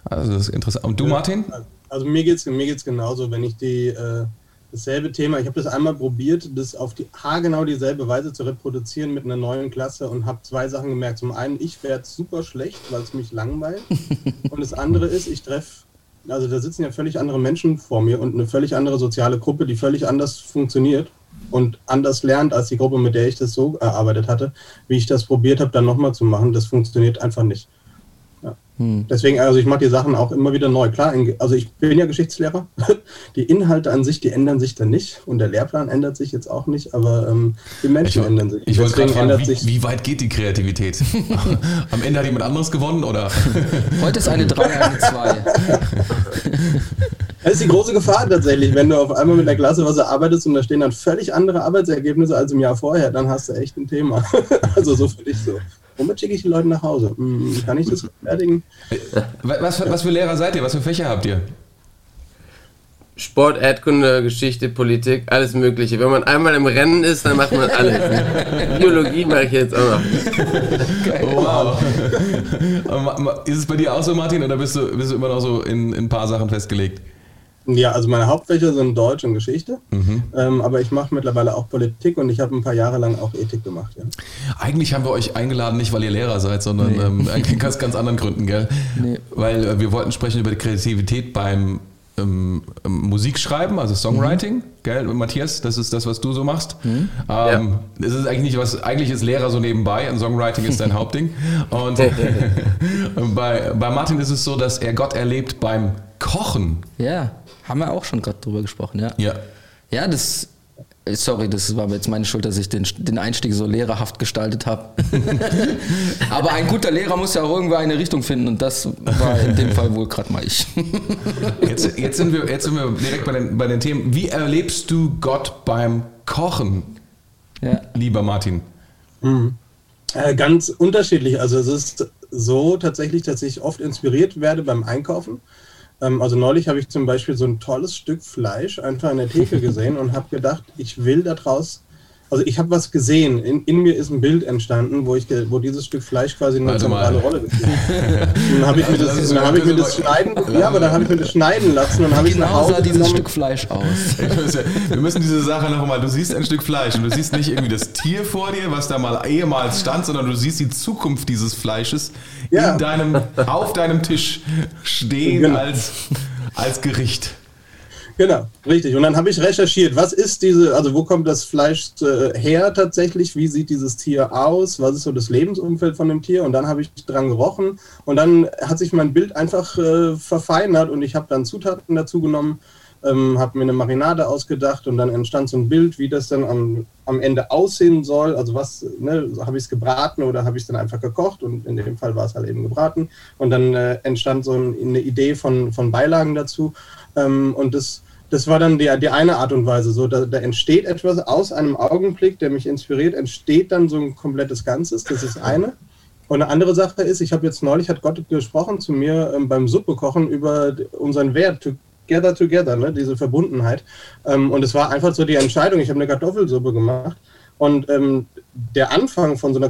Also das ist interessant. Und du, Martin? Also mir geht es mir geht's genauso, wenn ich die, äh, dasselbe Thema. Ich habe das einmal probiert, das auf die haargenau dieselbe Weise zu reproduzieren mit einer neuen Klasse und habe zwei Sachen gemerkt. Zum einen, ich werde super schlecht, weil es mich langweilt. (laughs) und das andere ist, ich treffe, also da sitzen ja völlig andere Menschen vor mir und eine völlig andere soziale Gruppe, die völlig anders funktioniert und anders lernt als die Gruppe, mit der ich das so erarbeitet hatte, wie ich das probiert habe, dann nochmal zu machen. Das funktioniert einfach nicht. Hm. Deswegen, also ich mache die Sachen auch immer wieder neu. Klar, also ich bin ja Geschichtslehrer. (laughs) Die Inhalte an sich, die ändern sich dann nicht. Und der Lehrplan ändert sich jetzt auch nicht, aber ähm, die Menschen ich, ändern sich. Ich wollte gerade fragen, wie, wie, weit geht die Kreativität? (laughs) Am Ende hat jemand anderes gewonnen, oder? (laughs) Heute ist eine 3, eine 2. Das ist die große Gefahr tatsächlich, wenn du auf einmal mit der Klasse was erarbeitest und da stehen dann völlig andere Arbeitsergebnisse als im Jahr vorher, dann hast du echt ein Thema. Also so für dich so. Womit schicke ich die Leute nach Hause? Hm, kann ich das fertigen? Was, was für Lehrer seid ihr? Was für Fächer habt ihr? Sport, Erdkunde, Geschichte, Politik, alles Mögliche. Wenn man einmal im Rennen ist, dann macht man alles. (laughs) Biologie mache ich jetzt auch noch. Wow. (laughs) Ist es bei dir auch so, Martin, oder bist du, bist du immer noch so in, in ein paar Sachen festgelegt? Ja, also meine Hauptfächer sind Deutsch und Geschichte, mhm. ähm, aber ich mache mittlerweile auch Politik und ich habe ein paar Jahre lang auch Ethik gemacht. Ja. Eigentlich haben wir euch eingeladen, nicht weil ihr Lehrer seid, sondern nee. ähm, aus ganz, ganz anderen (laughs) Gründen, gell? Nee. Weil äh, wir wollten sprechen über die Kreativität beim ähm, ähm Musikschreiben, also Songwriting, mhm. gell, Matthias, das ist das, was du so machst. Mhm. Ähm, ja. Das ist eigentlich nicht was, eigentlich ist Lehrer so nebenbei und Songwriting ist dein (laughs) Hauptding. Und (laughs) bei, bei Martin ist es so, dass er Gott erlebt beim Kochen. Ja. Haben wir auch schon gerade drüber gesprochen, ja. Ja. Ja, das. Sorry, das war jetzt meine Schuld, dass ich den, den Einstieg so lehrerhaft gestaltet habe. (laughs) Aber ein guter Lehrer muss ja auch irgendwo eine Richtung finden und das war in dem Fall wohl gerade mal ich. (laughs) jetzt, jetzt, sind wir, jetzt sind wir direkt bei den, bei den Themen. Wie erlebst du Gott beim Kochen, ja. lieber Martin? Mhm. Äh, ganz unterschiedlich. Also es ist so tatsächlich, dass ich oft inspiriert werde beim Einkaufen. Ähm, also neulich habe ich zum Beispiel so ein tolles Stück Fleisch einfach in der Theke (laughs) gesehen und habe gedacht, ich will daraus also ich habe was gesehen. In, in, mir ist ein Bild entstanden, wo ich wo dieses Stück Fleisch quasi eine zentrale Rolle gespielt hat. (laughs) dann habe ich mir das, dann habe ich mir das schneiden, ja, aber dann habe ich mir das schneiden lassen und habe ich genau sah dieses Stück Fleisch aus. (laughs) Wir müssen diese Sache nochmal. Du siehst ein Stück Fleisch und du siehst nicht irgendwie das Tier vor dir, was da mal ehemals stand, sondern du siehst die Zukunft dieses Fleisches ja. in deinem, auf deinem Tisch stehen genau. als, als Gericht. Genau, richtig. Und dann habe ich recherchiert, was ist diese, also wo kommt das Fleisch äh, her tatsächlich? Wie sieht dieses Tier aus? Was ist so das Lebensumfeld von dem Tier? Und dann habe ich dran gerochen und dann hat sich mein Bild einfach äh, verfeinert und ich habe dann Zutaten dazu genommen, ähm, habe mir eine Marinade ausgedacht und dann entstand so ein Bild, wie das dann am, am Ende aussehen soll. Also was, ne, habe ich es gebraten oder habe ich es dann einfach gekocht und in dem Fall war es halt eben gebraten. Und dann äh, entstand so ein, eine Idee von, von Beilagen dazu. Ähm, und das das war dann die, die eine Art und Weise. So, da, da, entsteht etwas aus einem Augenblick, der mich inspiriert, entsteht dann so ein komplettes Ganzes. Das ist eine. Und eine andere Sache ist, ich habe jetzt neulich, hat Gott gesprochen zu mir ähm, beim Suppekochen über unseren Wert, together, together, ne, diese Verbundenheit. Ähm, und es war einfach so die Entscheidung, ich habe eine Kartoffelsuppe gemacht. Und ähm, der Anfang von so einer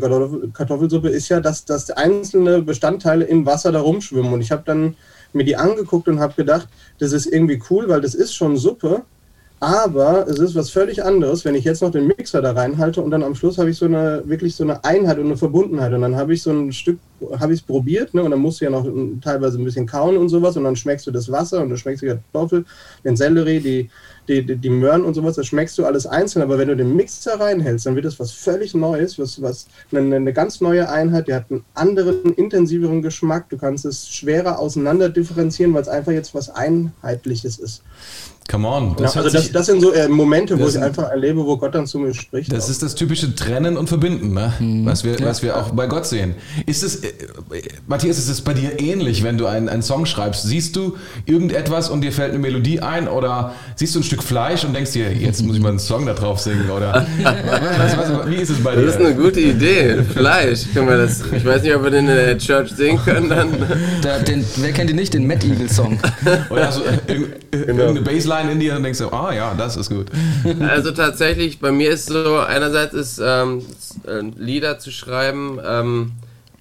Kartoffelsuppe ist ja, dass, dass einzelne Bestandteile im Wasser da rumschwimmen. Und ich habe dann mir die angeguckt und habe gedacht, das ist irgendwie cool, weil das ist schon Suppe, aber es ist was völlig anderes, wenn ich jetzt noch den Mixer da reinhalte und dann am Schluss habe ich so eine wirklich so eine Einheit und eine Verbundenheit. Und dann habe ich so ein Stück, habe ich es probiert, ne, und dann musst du ja noch teilweise ein bisschen kauen und sowas und dann schmeckst du das Wasser und du schmeckst die Kartoffel, den Sellerie, die, die, die, die Möhren und sowas, das schmeckst du alles einzeln, aber wenn du den Mixer reinhältst, dann wird es was völlig Neues, was, was eine, eine ganz neue Einheit, die hat einen anderen, intensiveren Geschmack, du kannst es schwerer auseinander differenzieren, weil es einfach jetzt was Einheitliches ist. Come on. Das ja, also das, das, sind so äh, Momente, wo ich einfach erlebe, wo Gott dann zu mir spricht. Das auch. ist das typische Trennen und Verbinden, ne? Mhm. was, wir, ja. was wir auch bei Gott sehen. Ist es, äh, Matthias, ist es bei dir ähnlich, wenn du einen, einen Song schreibst? Siehst du irgendetwas und dir fällt eine Melodie ein oder siehst du ein Stück Fleisch und denkst dir, jetzt muss ich mal einen Song da drauf singen? Oder (laughs) was, was, wie ist es bei dir? Das ist eine gute Idee. Fleisch. Können wir das, ich weiß nicht, ob wir den in der Church singen können. Dann. Da, den, wer kennt den nicht? Den Matt Eagle Song. (laughs) Oder so, äh, genau. irgendeine Bassline Bassline in dir und denkst so, ah ja, das ist gut. (laughs) Also tatsächlich, bei mir ist so, einerseits ist ähm, äh, Lieder zu schreiben, ähm,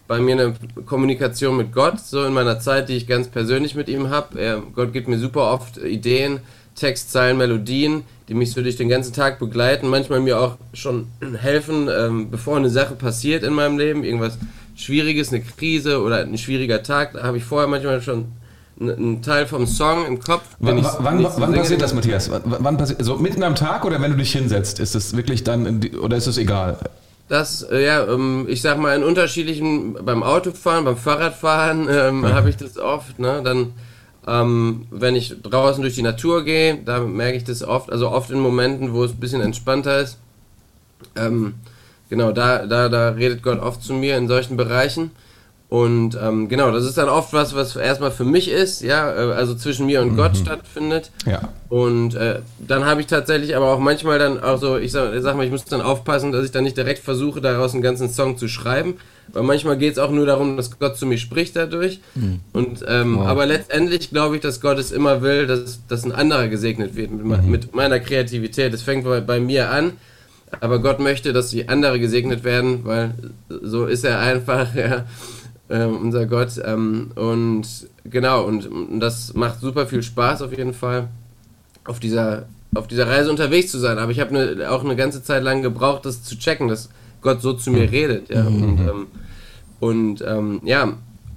bei mir eine Kommunikation mit Gott, so in meiner Zeit, die ich ganz persönlich mit ihm habe. Gott gibt mir super oft Ideen, Textzeilen, Melodien, die mich so durch den ganzen Tag begleiten, manchmal mir auch schon (clears throat) helfen, ähm, bevor eine Sache passiert in meinem Leben, irgendwas Schwieriges, eine Krise oder ein schwieriger Tag, da habe ich vorher manchmal schon einen Teil vom Song im Kopf. Wann, wann, wann passiert das, Matthias? Wann passiert, so mitten am Tag oder wenn du dich hinsetzt? Ist das wirklich dann, oder ist es egal? Das, äh, ja, ähm, ich sag mal, in unterschiedlichen, beim Autofahren, beim Fahrradfahren ähm, mhm. habe ich das oft, ne? Dann, ähm, wenn ich draußen durch die Natur gehe, da merke ich das oft, also oft in Momenten, wo es ein bisschen entspannter ist. Ähm, genau, da, da, da redet Gott oft zu mir in solchen Bereichen. Und ähm, genau, das ist dann oft was, was erstmal für mich ist, ja, äh, also zwischen mir und mhm. Gott stattfindet. Ja. Und äh, dann habe ich tatsächlich aber auch manchmal dann auch so, ich sag, ich sag mal, ich muss dann aufpassen, dass ich dann nicht direkt versuche, daraus einen ganzen Song zu schreiben. Weil manchmal geht es auch nur darum, dass Gott zu mir spricht dadurch. Mhm. Und ähm, wow. aber letztendlich glaube ich, dass Gott es immer will, dass, dass ein anderer gesegnet wird mit, mhm. mit meiner Kreativität. Es fängt bei, bei mir an. Aber Gott möchte, dass die andere gesegnet werden, weil so ist er einfach. (laughs) Ja äh, unser Gott. Ähm, und genau, und, und das macht super viel Spaß auf jeden Fall, auf dieser, auf dieser Reise unterwegs zu sein. Aber ich habe ne, auch eine ganze Zeit lang gebraucht, das zu checken, dass Gott so zu mir redet. Ja? Mhm. Und, ähm, und ähm, ja,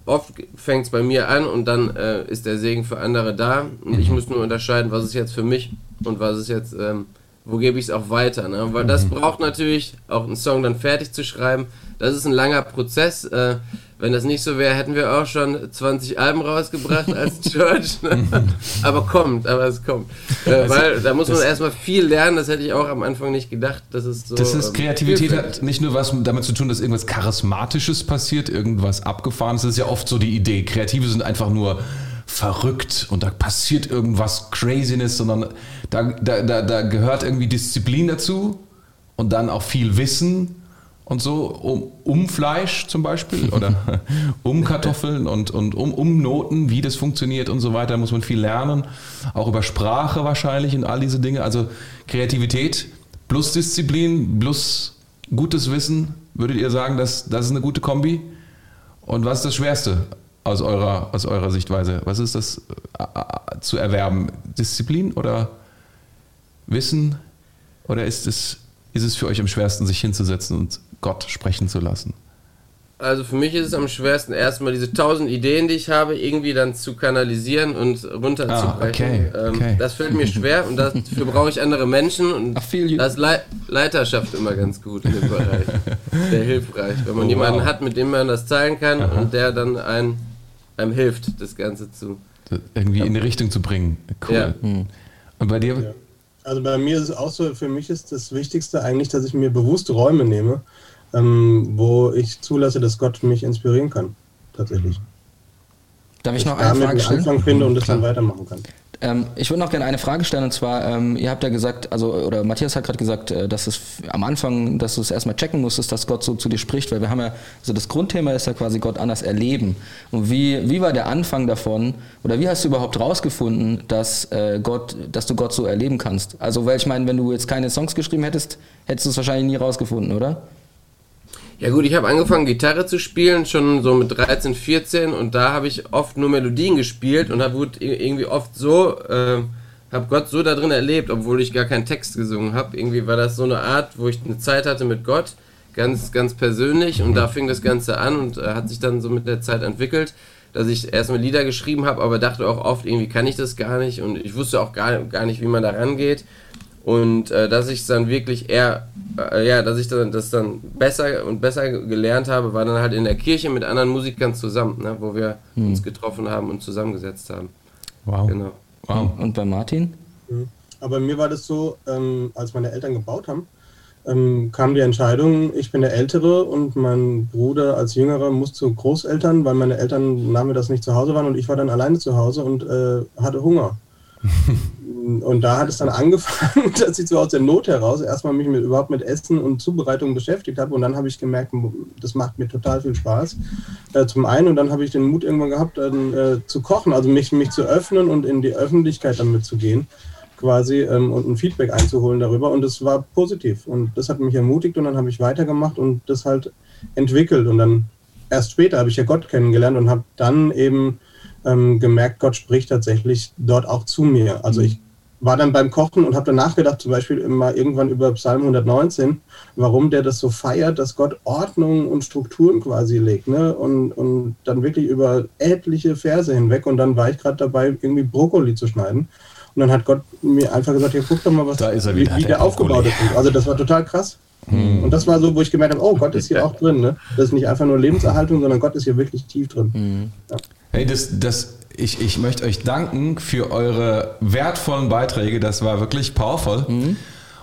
oft fängt es bei mir an und dann äh, ist der Segen für andere da. Und ich mhm. muss nur unterscheiden, was ist jetzt für mich und was ist jetzt, ähm, wo gebe ich es auch weiter. Ne? Weil das mhm. braucht natürlich auch einen Song dann fertig zu schreiben. Das ist ein langer Prozess. Äh, wenn das nicht so wäre, hätten wir auch schon 20 Alben rausgebracht als (laughs) Church. aber kommt, aber es kommt. Äh, also, weil da muss man erstmal viel lernen, das hätte ich auch am Anfang nicht gedacht. Das ist so. Das ist ähm, Kreativität hat nicht nur was damit zu tun, dass irgendwas Charismatisches passiert, irgendwas Abgefahrenes. Das ist ja oft so die Idee. Kreative sind einfach nur verrückt und da passiert irgendwas Craziness, sondern da, da, da, da gehört irgendwie Disziplin dazu und dann auch viel Wissen und so um, um Fleisch zum Beispiel (laughs) oder um Kartoffeln und, und um, um Noten, wie das funktioniert und so weiter, muss man viel lernen. Auch über Sprache wahrscheinlich und all diese Dinge. Also Kreativität plus Disziplin plus gutes Wissen, würdet ihr sagen, dass das ist eine gute Kombi? Und was ist das Schwerste aus eurer, aus eurer Sichtweise? Was ist das äh, äh, zu erwerben? Disziplin oder Wissen? Oder ist es, ist es für euch am schwersten, sich hinzusetzen und Gott sprechen zu lassen? Also für mich ist es am schwersten, erstmal diese tausend Ideen, die ich habe, irgendwie dann zu kanalisieren und runterzubrechen. Ah, okay, ähm, okay. Das fällt mir schwer und dafür brauche ich andere Menschen und das Le Leiterschaft immer ganz gut in dem Bereich. Sehr hilfreich, wenn man oh, jemanden wow. hat, mit dem man das teilen kann Aha. und der dann ein, einem hilft, das Ganze zu. Irgendwie in die Richtung zu bringen. Cool. Ja. Hm. Und bei dir? Also bei mir ist es auch so, für mich ist das Wichtigste eigentlich, dass ich mir bewusst Räume nehme, ähm, wo ich zulasse, dass Gott mich inspirieren kann. Tatsächlich. Darf ich noch eine Frage stellen? Anfang finde und das dann weitermachen kann. Ähm, ich würde noch gerne eine Frage stellen und zwar, ähm, ihr habt ja gesagt, also oder Matthias hat gerade gesagt, äh, dass es am Anfang, dass du es erstmal checken musstest, dass Gott so zu dir spricht, weil wir haben ja, also das Grundthema ist ja quasi Gott anders erleben. Und wie, wie war der Anfang davon oder wie hast du überhaupt rausgefunden, dass äh, Gott, dass du Gott so erleben kannst? Also, weil ich meine, wenn du jetzt keine Songs geschrieben hättest, hättest du es wahrscheinlich nie rausgefunden, oder? Ja gut, ich habe angefangen Gitarre zu spielen, schon so mit 13, 14 und da habe ich oft nur Melodien gespielt und habe irgendwie oft so, äh, habe Gott so da drin erlebt, obwohl ich gar keinen Text gesungen habe. Irgendwie war das so eine Art, wo ich eine Zeit hatte mit Gott, ganz, ganz persönlich. Und da fing das Ganze an und äh, hat sich dann so mit der Zeit entwickelt, dass ich erstmal Lieder geschrieben habe, aber dachte auch oft, irgendwie kann ich das gar nicht. Und ich wusste auch gar, gar nicht, wie man da rangeht und äh, dass ich es dann wirklich eher, äh, ja, dass ich dann, das dann besser und besser gelernt habe, war dann halt in der Kirche mit anderen Musikern zusammen, ne, wo wir hm. uns getroffen haben und zusammengesetzt haben. Wow. Genau. Wow. Und bei Martin? Mhm. Aber mir war das so, ähm, als meine Eltern gebaut haben, ähm, kam die Entscheidung, ich bin der Ältere und mein Bruder als Jüngerer muss zu Großeltern, weil meine Eltern das nicht zu Hause waren und ich war dann alleine zu Hause und äh, hatte Hunger. Und da hat es dann angefangen, (laughs) dass ich so aus der Not heraus erstmal mich mit, überhaupt mit Essen und Zubereitung beschäftigt habe. Und dann habe ich gemerkt, das macht mir total viel Spaß. Äh, zum einen, und dann habe ich den Mut irgendwann gehabt, dann, äh, zu kochen, also mich, mich zu öffnen und in die Öffentlichkeit damit zu gehen, quasi, ähm, und ein Feedback einzuholen darüber. Und das war positiv. Und das hat mich ermutigt und dann habe ich weitergemacht und das halt entwickelt. Und dann erst später habe ich ja Gott kennengelernt und habe dann eben ähm, gemerkt, Gott spricht tatsächlich dort auch zu mir. Also ich war dann beim Kochen und habe dann nachgedacht, zum Beispiel mal irgendwann über Psalm 119, warum der das so feiert, dass Gott Ordnung und Strukturen quasi legt, ne? Und, und dann wirklich über etliche Verse hinweg. Und dann war ich gerade dabei, irgendwie Brokkoli zu schneiden. Und dann hat Gott mir einfach gesagt, ja, guck doch mal, was Da ist er wie, wieder, wie der der aufgebaut ist. Also das war total krass. Hm. Und das war so, wo ich gemerkt habe, oh, Gott ist hier auch drin. Ne? Das ist nicht einfach nur Lebenserhaltung, sondern Gott ist hier wirklich tief drin. Ja. Hey, das, das, ich, ich möchte euch danken für eure wertvollen Beiträge. Das war wirklich powerful.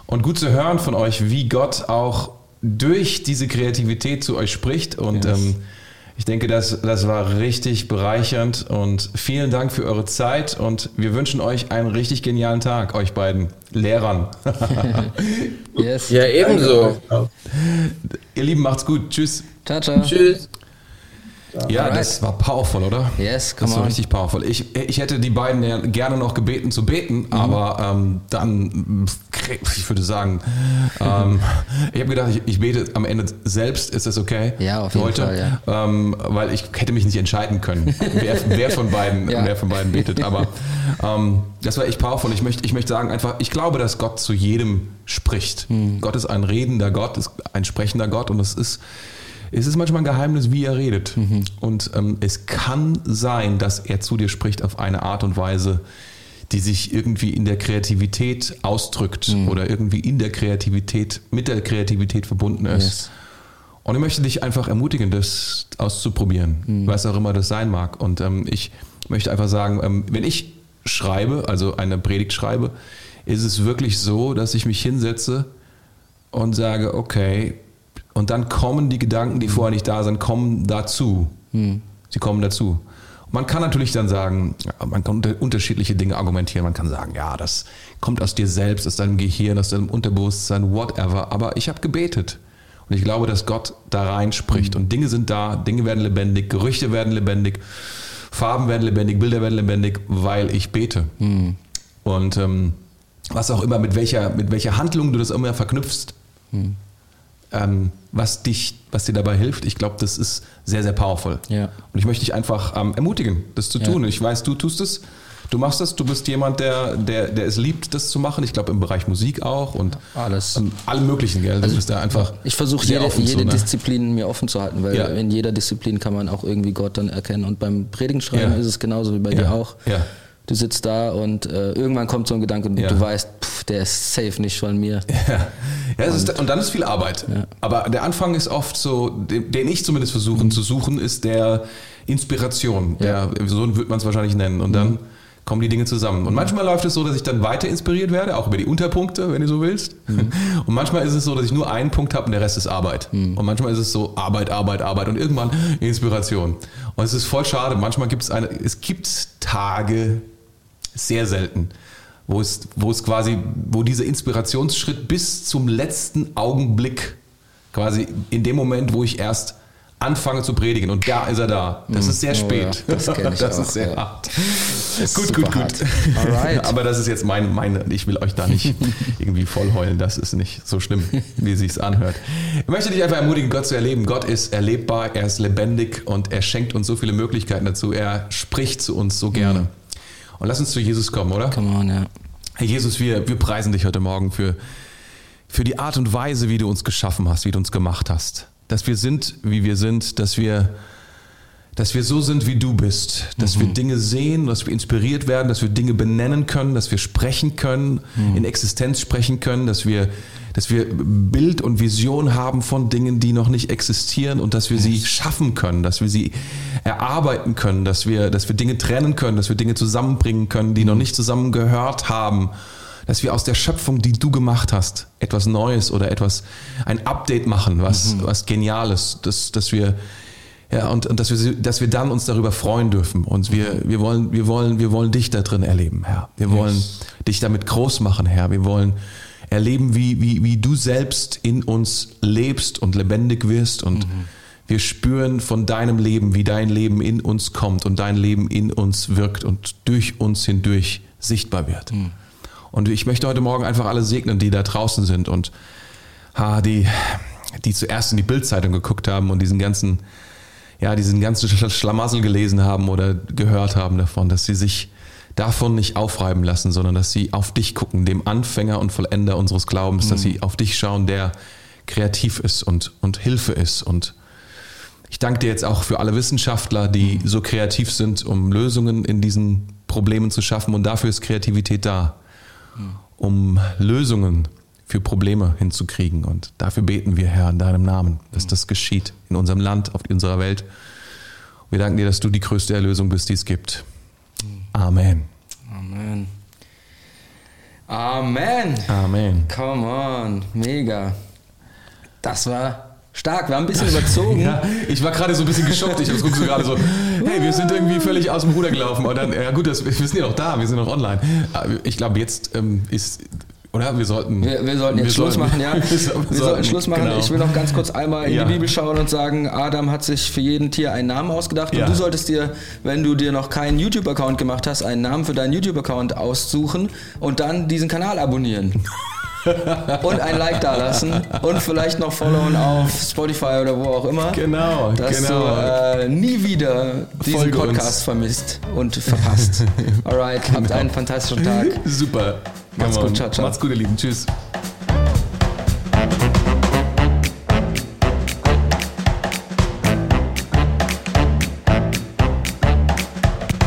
Und gut zu hören von euch, wie Gott auch durch diese Kreativität zu euch spricht. Und ähm, ich denke, das, das war richtig bereichernd. Und vielen Dank für eure Zeit. Und wir wünschen euch einen richtig genialen Tag, euch beiden Lehrern. (laughs) Yes. Ja, ebenso. Ihr Lieben, macht's gut. Tschüss. Ciao, ciao. Tschüss. Ja, Alright. das war powerful, oder? Yes, Das come war on. richtig powerful. Ich, ich hätte die beiden ja gerne noch gebeten zu beten, Mhm. aber ähm, dann, ich würde sagen, ähm, ich habe gedacht, ich, ich bete am Ende selbst. Ist das okay? Ja, auf jeden heute? Fall, Ähm, weil ich hätte mich nicht entscheiden können, wer, wer von beiden, (laughs) Ja. wer von beiden betet. Aber ähm, das war echt powerful. Ich möchte, ich möchte sagen einfach, ich glaube, dass Gott zu jedem spricht. Mhm. Gott ist ein redender Gott, ist ein sprechender Gott und es ist es ist manchmal ein Geheimnis, wie er redet. Mhm. Und ähm, es kann sein, dass er zu dir spricht auf eine Art und Weise, die sich irgendwie in der Kreativität ausdrückt Mhm. oder irgendwie in der Kreativität, mit der Kreativität verbunden ist. Yes. Und ich möchte dich einfach ermutigen, das auszuprobieren, Mhm. was auch immer das sein mag. Und ähm, ich möchte einfach sagen, ähm, wenn ich schreibe, also eine Predigt schreibe, ist es wirklich so, dass ich mich hinsetze und sage, okay, und dann kommen die Gedanken, die vorher nicht da sind, kommen dazu. Sie kommen dazu. Man kann natürlich dann sagen, man kann unter- unterschiedliche Dinge argumentieren. Man kann sagen, ja, das kommt aus dir selbst, aus deinem Gehirn, aus deinem Unterbewusstsein, whatever. Aber ich habe gebetet. Und ich glaube, dass Gott da rein spricht. Und Dinge sind da, Dinge werden lebendig, Gerüchte werden lebendig, Farben werden lebendig, Bilder werden lebendig, weil ich bete. Und ähm, was auch immer, mit welcher, mit welcher Handlung du das immer verknüpfst, ähm, was, dich, was dir dabei hilft, ich glaube, das ist sehr, sehr powerful. Ja. Und ich möchte dich einfach ähm, ermutigen, das zu Ja. tun. Ich weiß, du tust es, du machst das, du bist jemand, der, der, der es liebt, das zu machen. Ich glaube, im Bereich Musik auch und Alles. ähm, alle möglichen, gell? Du bist da einfach. Ich versuche jede, jede zu, ne? Disziplin mir offen zu halten, weil Ja. in jeder Disziplin kann man auch irgendwie Gott dann erkennen. Und beim Predigenschreiben Ja. ist es genauso wie bei dir auch. Ja. Du sitzt da und äh, irgendwann kommt so ein Gedanke und Ja. du weißt, pff, der ist safe nicht von mir. (laughs) Ja, ja es ist, und dann ist viel Arbeit. Aber der Anfang ist oft so, den, ich zumindest versuche zu suchen, ist der Inspiration. Der, so wird man es wahrscheinlich nennen. Und dann kommen die Dinge zusammen. Und manchmal läuft es so, dass ich dann weiter inspiriert werde, auch über die Unterpunkte, wenn du so willst. (laughs) Und manchmal ist es so, dass ich nur einen Punkt habe und der Rest ist Arbeit. Und manchmal ist es so Arbeit, Arbeit, Arbeit und irgendwann Inspiration. Und es ist voll schade. Manchmal gibt es eine, es gibt Tage, sehr selten, wo es, wo es quasi, wo dieser Inspirationsschritt bis zum letzten Augenblick, quasi in dem Moment, wo ich erst anfange zu predigen und da ist er da. Das ist sehr Oh spät. ja, das ich (laughs) das auch, ist sehr ja. hart. ist gut, gut, gut. Alright. (laughs) Aber das ist jetzt mein, meine, ich will euch da nicht (laughs) irgendwie voll heulen. Das ist nicht so schlimm, wie es sich anhört. Ich möchte dich einfach ermutigen, Gott zu erleben. Gott ist erlebbar, er ist lebendig und er schenkt uns so viele Möglichkeiten dazu. Er spricht zu uns so gerne. Und lass uns zu Jesus kommen, oder? Come on, ja. Herr Jesus, wir, wir preisen dich heute Morgen für, für die Art und Weise, wie du uns geschaffen hast, wie du uns gemacht hast. Dass wir sind, wie wir sind, dass wir, dass wir so sind, wie du bist. Dass wir Dinge sehen, dass wir inspiriert werden, dass wir Dinge benennen können, dass wir sprechen können, in Existenz sprechen können, dass wir, dass wir Bild und Vision haben von Dingen, die noch nicht existieren und dass wir sie schaffen können, dass wir sie erarbeiten können, dass wir, dass wir Dinge trennen können, dass wir Dinge zusammenbringen können, die noch nicht zusammengehört haben dass wir aus der Schöpfung, die du gemacht hast, etwas Neues oder etwas, ein Update machen, was, was Geniales, dass, dass wir, ja, und, und dass wir, dass wir dann uns darüber freuen dürfen. Und wir, wir wollen, wir wollen, wir wollen dich da drin erleben, Herr. Wir wollen dich damit groß machen, Herr. Wir wollen erleben, wie, wie, wie du selbst in uns lebst und lebendig wirst und wir spüren von deinem Leben, wie dein Leben in uns kommt und dein Leben in uns wirkt und durch uns hindurch sichtbar wird. Und ich möchte heute Morgen einfach alle segnen, die da draußen sind und ha, die, die zuerst in die Bildzeitung geguckt haben und diesen ganzen, ja, diesen ganzen Sch- Schlamassel gelesen haben oder gehört haben davon, dass sie sich davon nicht aufreiben lassen, sondern dass sie auf dich gucken, dem Anfänger und Vollender unseres Glaubens, dass sie auf dich schauen, der kreativ ist und, und Hilfe ist. Und ich danke dir jetzt auch für alle Wissenschaftler, die so kreativ sind, um Lösungen in diesen Problemen zu schaffen. Und dafür ist Kreativität da, um Lösungen für Probleme hinzukriegen. Und dafür beten wir, Herr, in deinem Namen, dass das geschieht in unserem Land, auf unserer Welt. Wir danken dir, dass du die größte Erlösung bist, die es gibt. Amen. Amen. Amen. Amen. Come on. Mega. Das war stark. Wir haben ein bisschen überzogen. (laughs) Ja, ich war gerade so ein bisschen geschockt. Ich gucke so gerade so, hey, wir sind irgendwie völlig aus dem Ruder gelaufen. Und dann, ja gut, das, wir sind ja noch da, wir sind noch online. Ich glaube, jetzt ähm, ist oder? Wir sollten. Wir, wir sollten jetzt wir Schluss sollten, machen, ja. (laughs) Wir, sollten, sollten Schluss machen. Genau. Ich will noch ganz kurz einmal in ja. die Bibel schauen und sagen, Adam hat sich für jeden Tier einen Namen ausgedacht. Ja. Und du solltest dir, wenn du dir noch keinen YouTube-Account gemacht hast, einen Namen für deinen YouTube-Account aussuchen und dann diesen Kanal abonnieren. (laughs) und ein Like da lassen und vielleicht noch followen auf Spotify oder wo auch immer. Genau, dass genau. du äh, nie wieder diesen Folge Podcast uns. vermisst und verpasst. (laughs) Alright, habt Genau. einen fantastischen Tag. Super. Macht's Come gut, on. ciao, ciao. Macht's gut, ihr Lieben. Tschüss.